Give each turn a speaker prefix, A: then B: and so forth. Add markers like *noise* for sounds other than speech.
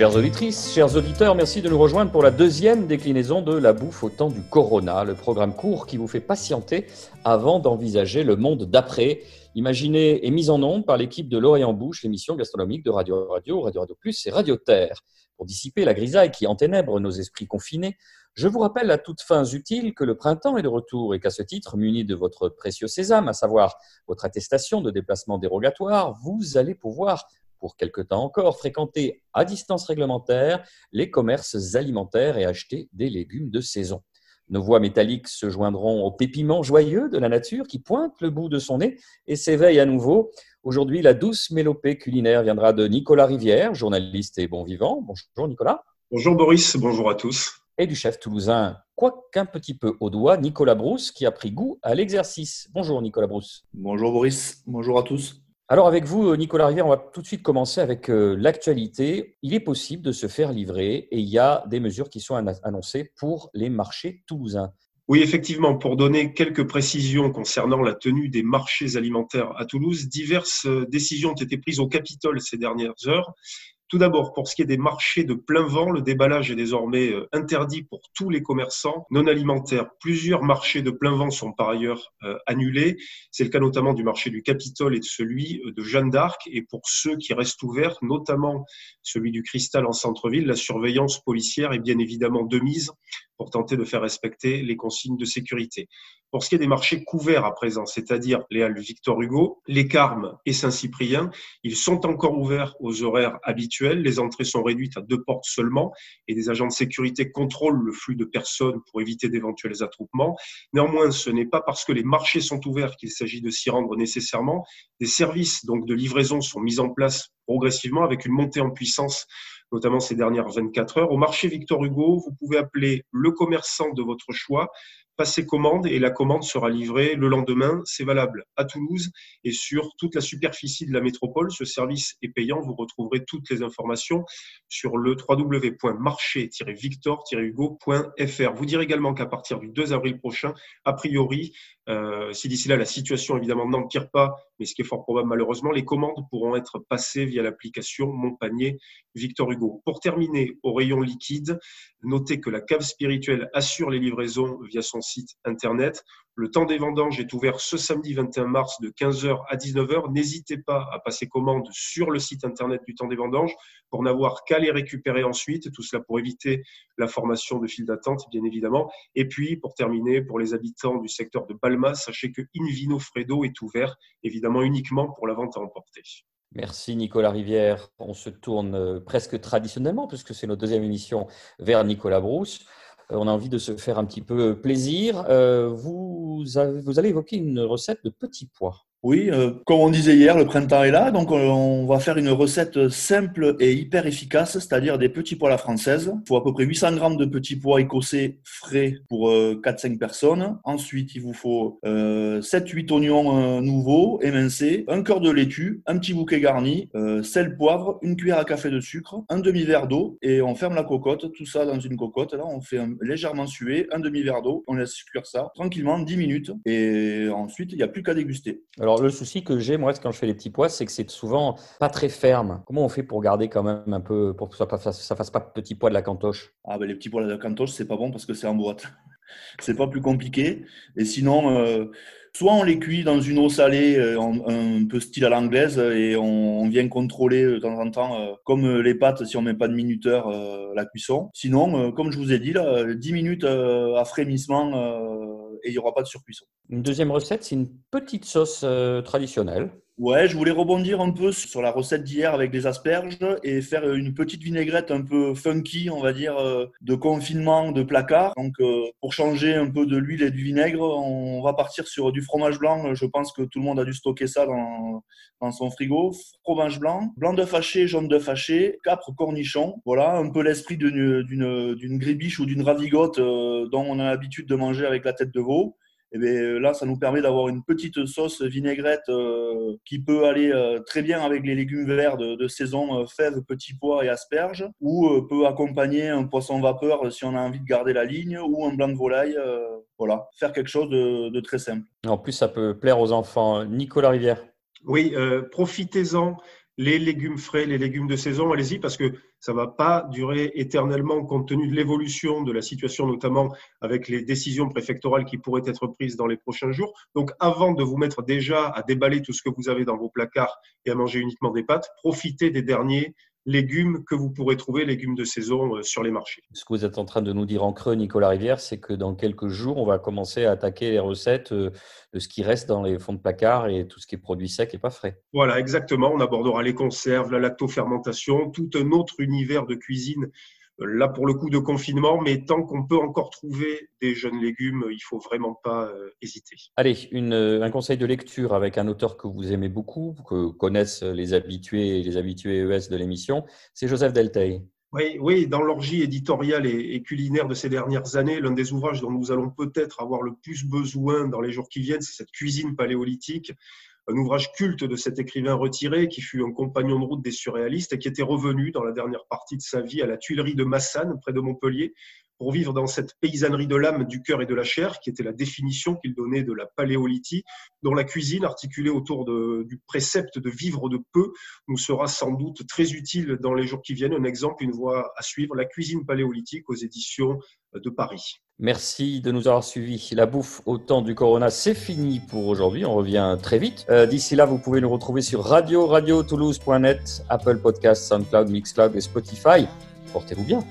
A: Chères auditrices, chers auditeurs, merci de nous rejoindre pour la deuxième déclinaison de La bouffe au temps du corona, le programme court qui vous fait patienter avant d'envisager le monde d'après. Imaginé et mis en onde par l'équipe de L'Orient Bouche, l'émission gastronomique de Radio Radio, Radio Radio Plus et Radio Terre. Pour dissiper la grisaille qui enténèbre nos esprits confinés, je vous rappelle à toutes fins utiles que le printemps est de retour et qu'à ce titre, muni de votre précieux sésame, à savoir votre attestation de déplacement dérogatoire, vous allez pouvoir pour quelque temps encore, fréquenter à distance réglementaire les commerces alimentaires et acheter des légumes de saison. Nos voix métalliques se joindront au pépiment joyeux de la nature qui pointe le bout de son nez et s'éveille à nouveau. Aujourd'hui, la douce mélopée culinaire viendra de Nicolas Rivière, journaliste et bon vivant. Bonjour Nicolas.
B: Bonjour Boris, bonjour à tous.
A: Et du chef toulousain, quoiqu'un petit peu au doigt, Nicolas Brousse, qui a pris goût à l'exercice. Bonjour Nicolas Brousse.
C: Bonjour Boris, bonjour à tous.
A: Alors avec vous, Nicolas Rivière, on va tout de suite commencer avec euh, l'actualité. Il est possible de se faire livrer et il y a des mesures qui sont annoncées pour les marchés toulousains.
B: Oui, effectivement, pour donner quelques précisions concernant la tenue des marchés alimentaires à Toulouse, diverses euh, décisions ont été prises au Capitole ces dernières heures tout d'abord, pour ce qui est des marchés de plein vent, le déballage est désormais euh, interdit pour tous les commerçants non alimentaires. Plusieurs marchés de plein vent sont par ailleurs euh, annulés. C'est le cas notamment du marché du Capitole et de celui euh, de Jeanne d'Arc. Et pour ceux qui restent ouverts, notamment celui du Cristal en centre-ville, la surveillance policière est bien évidemment de mise pour tenter de faire respecter les consignes de sécurité. Pour ce qui est des marchés couverts à présent, c'est-à-dire les halles Victor Hugo, les Carmes et Saint-Cyprien, ils sont encore ouverts aux horaires habituels. Les entrées sont réduites à deux portes seulement et des agents de sécurité contrôlent le flux de personnes pour éviter d'éventuels attroupements. Néanmoins, ce n'est pas parce que les marchés sont ouverts qu'il s'agit de s'y rendre nécessairement. Des services donc de livraison sont mis en place progressivement avec une montée en puissance notamment ces dernières 24 heures. Au marché Victor Hugo, vous pouvez appeler le commerçant de votre choix passer commande et la commande sera livrée le lendemain. C'est valable à Toulouse et sur toute la superficie de la métropole. Ce service est payant. Vous retrouverez toutes les informations sur le www.marché-victor-hugo.fr. Vous dire également qu'à partir du 2 avril prochain, a priori, euh, si d'ici là la situation évidemment n'empire pas, mais ce qui est fort probable malheureusement, les commandes pourront être passées via l'application Mon Panier Victor Hugo. Pour terminer, au rayon liquide, notez que la cave spirituelle assure les livraisons via son site internet. Le temps des vendanges est ouvert ce samedi 21 mars de 15h à 19h. N'hésitez pas à passer commande sur le site internet du temps des vendanges pour n'avoir qu'à les récupérer ensuite. Tout cela pour éviter la formation de file d'attente, bien évidemment. Et puis, pour terminer, pour les habitants du secteur de Balma, sachez que Invino Fredo est ouvert, évidemment uniquement pour la vente à emporter.
A: Merci Nicolas Rivière. On se tourne euh, presque traditionnellement, puisque c'est notre deuxième émission, vers Nicolas Brousse. Euh, on a envie de se faire un petit peu plaisir. Euh, vous, vous allez évoquer une recette de petits pois.
C: Oui, euh, comme on disait hier, le printemps est là, donc on va faire une recette simple et hyper efficace, c'est-à-dire des petits pois à la française. Il faut à peu près 800 grammes de petits pois écossais frais pour 4-5 personnes. Ensuite, il vous faut 7-8 oignons nouveaux, émincés, un cœur de laitue, un petit bouquet garni, sel, poivre, une cuillère à café de sucre, un demi-verre d'eau et on ferme la cocotte, tout ça dans une cocotte. Là, on fait légèrement suer, un demi-verre d'eau, on laisse cuire ça tranquillement 10 minutes et ensuite il n'y a plus qu'à déguster.
A: Le souci que j'ai moi quand je fais les petits pois, c'est que c'est souvent pas très ferme. Comment on fait pour garder quand même un peu pour que ça ne fasse pas petit pois de la cantoche?
C: Ah ben les petits pois de la cantoche, c'est pas bon parce que c'est en boîte. *laughs* c'est pas plus compliqué. Et sinon, euh, soit on les cuit dans une eau salée, euh, un, peu style à l'anglaise, et on, vient contrôler de temps en temps, euh, comme les pâtes, si on met pas de minuteur, la cuisson. Sinon, comme je vous ai dit, là, 10 minutes à frémissement et il n'y aura pas de surcuisson.
A: Une deuxième recette, c'est une petite sauce traditionnelle
C: Ouais, je voulais rebondir un peu sur la recette d'hier avec des asperges et faire une petite vinaigrette un peu funky, on va dire, euh, de confinement de placard. Donc, euh, pour changer un peu de l'huile et du vinaigre, on va partir sur du fromage blanc. Je pense que tout le monde a dû stocker ça dans, son frigo. Fromage blanc, blanc de haché, jaune de haché, capre, cornichon. Voilà, un peu l'esprit d'une gribiche ou d'une ravigote euh, dont on a l'habitude de manger avec la tête de veau et eh là, ça nous permet d'avoir une petite sauce vinaigrette euh, qui peut aller euh, très bien avec les légumes verts de, saison, euh, fèves, petits pois et asperges, ou peut accompagner un poisson vapeur si on a envie de garder la ligne, ou un blanc de volaille. voilà, faire quelque chose de, de, très simple.
A: En plus, ça peut plaire aux enfants. Nicolas Rivière.
B: Oui, profitez-en les légumes frais, les légumes de saison, allez-y parce que ça va pas durer éternellement compte tenu de l'évolution de la situation, notamment avec les décisions préfectorales qui pourraient être prises dans les prochains jours. Donc, avant de vous mettre déjà à déballer tout ce que vous avez dans vos placards et à manger uniquement des pâtes, profitez des derniers légumes que vous pourrez trouver, légumes de saison euh, sur les marchés.
A: Ce que vous êtes en train de nous dire en creux, Nicolas Rivière, c'est que dans quelques jours, on va commencer à attaquer les recettes euh, de ce qui reste dans les fonds de placard et tout ce qui est produit sec et pas frais.
B: Voilà, exactement. On abordera les conserves, la lactofermentation, tout un autre univers de cuisine là pour le coup de confinement, mais tant qu'on peut encore trouver des jeunes légumes, il faut vraiment pas euh, hésiter.
A: Allez, euh, un conseil de lecture avec un auteur que vous aimez beaucoup, que connaissent les habitués les habitués ES de l'émission, c'est Joseph Delteil.
B: Oui, oui, dans l'orgie éditoriale et, culinaire de ces dernières années, l'un des ouvrages dont nous allons peut-être avoir le plus besoin dans les jours qui viennent, c'est cette cuisine paléolithique un ouvrage culte de cet écrivain retiré qui fut un compagnon de route des surréalistes et qui était revenu dans la dernière partie de sa vie à la Tuilerie de Massane, près de Montpellier, pour vivre dans cette paysannerie de l'âme, du cœur et de la chair, qui était la définition qu'il donnait de la paléolithie, dont la cuisine, articulée autour du précepte de vivre de peu, nous sera sans doute très utile dans les jours qui viennent. Un exemple, une voie à suivre, la cuisine paléolithique aux éditions de Paris.
A: Merci de nous avoir suivis. La bouffe au temps du Corona, c'est fini pour aujourd'hui. On revient très vite. Euh, d'ici là, vous pouvez nous retrouver sur radio, radio toulouse.net, Apple Podcasts, SoundCloud, Mixcloud et Spotify. Portez-vous bien.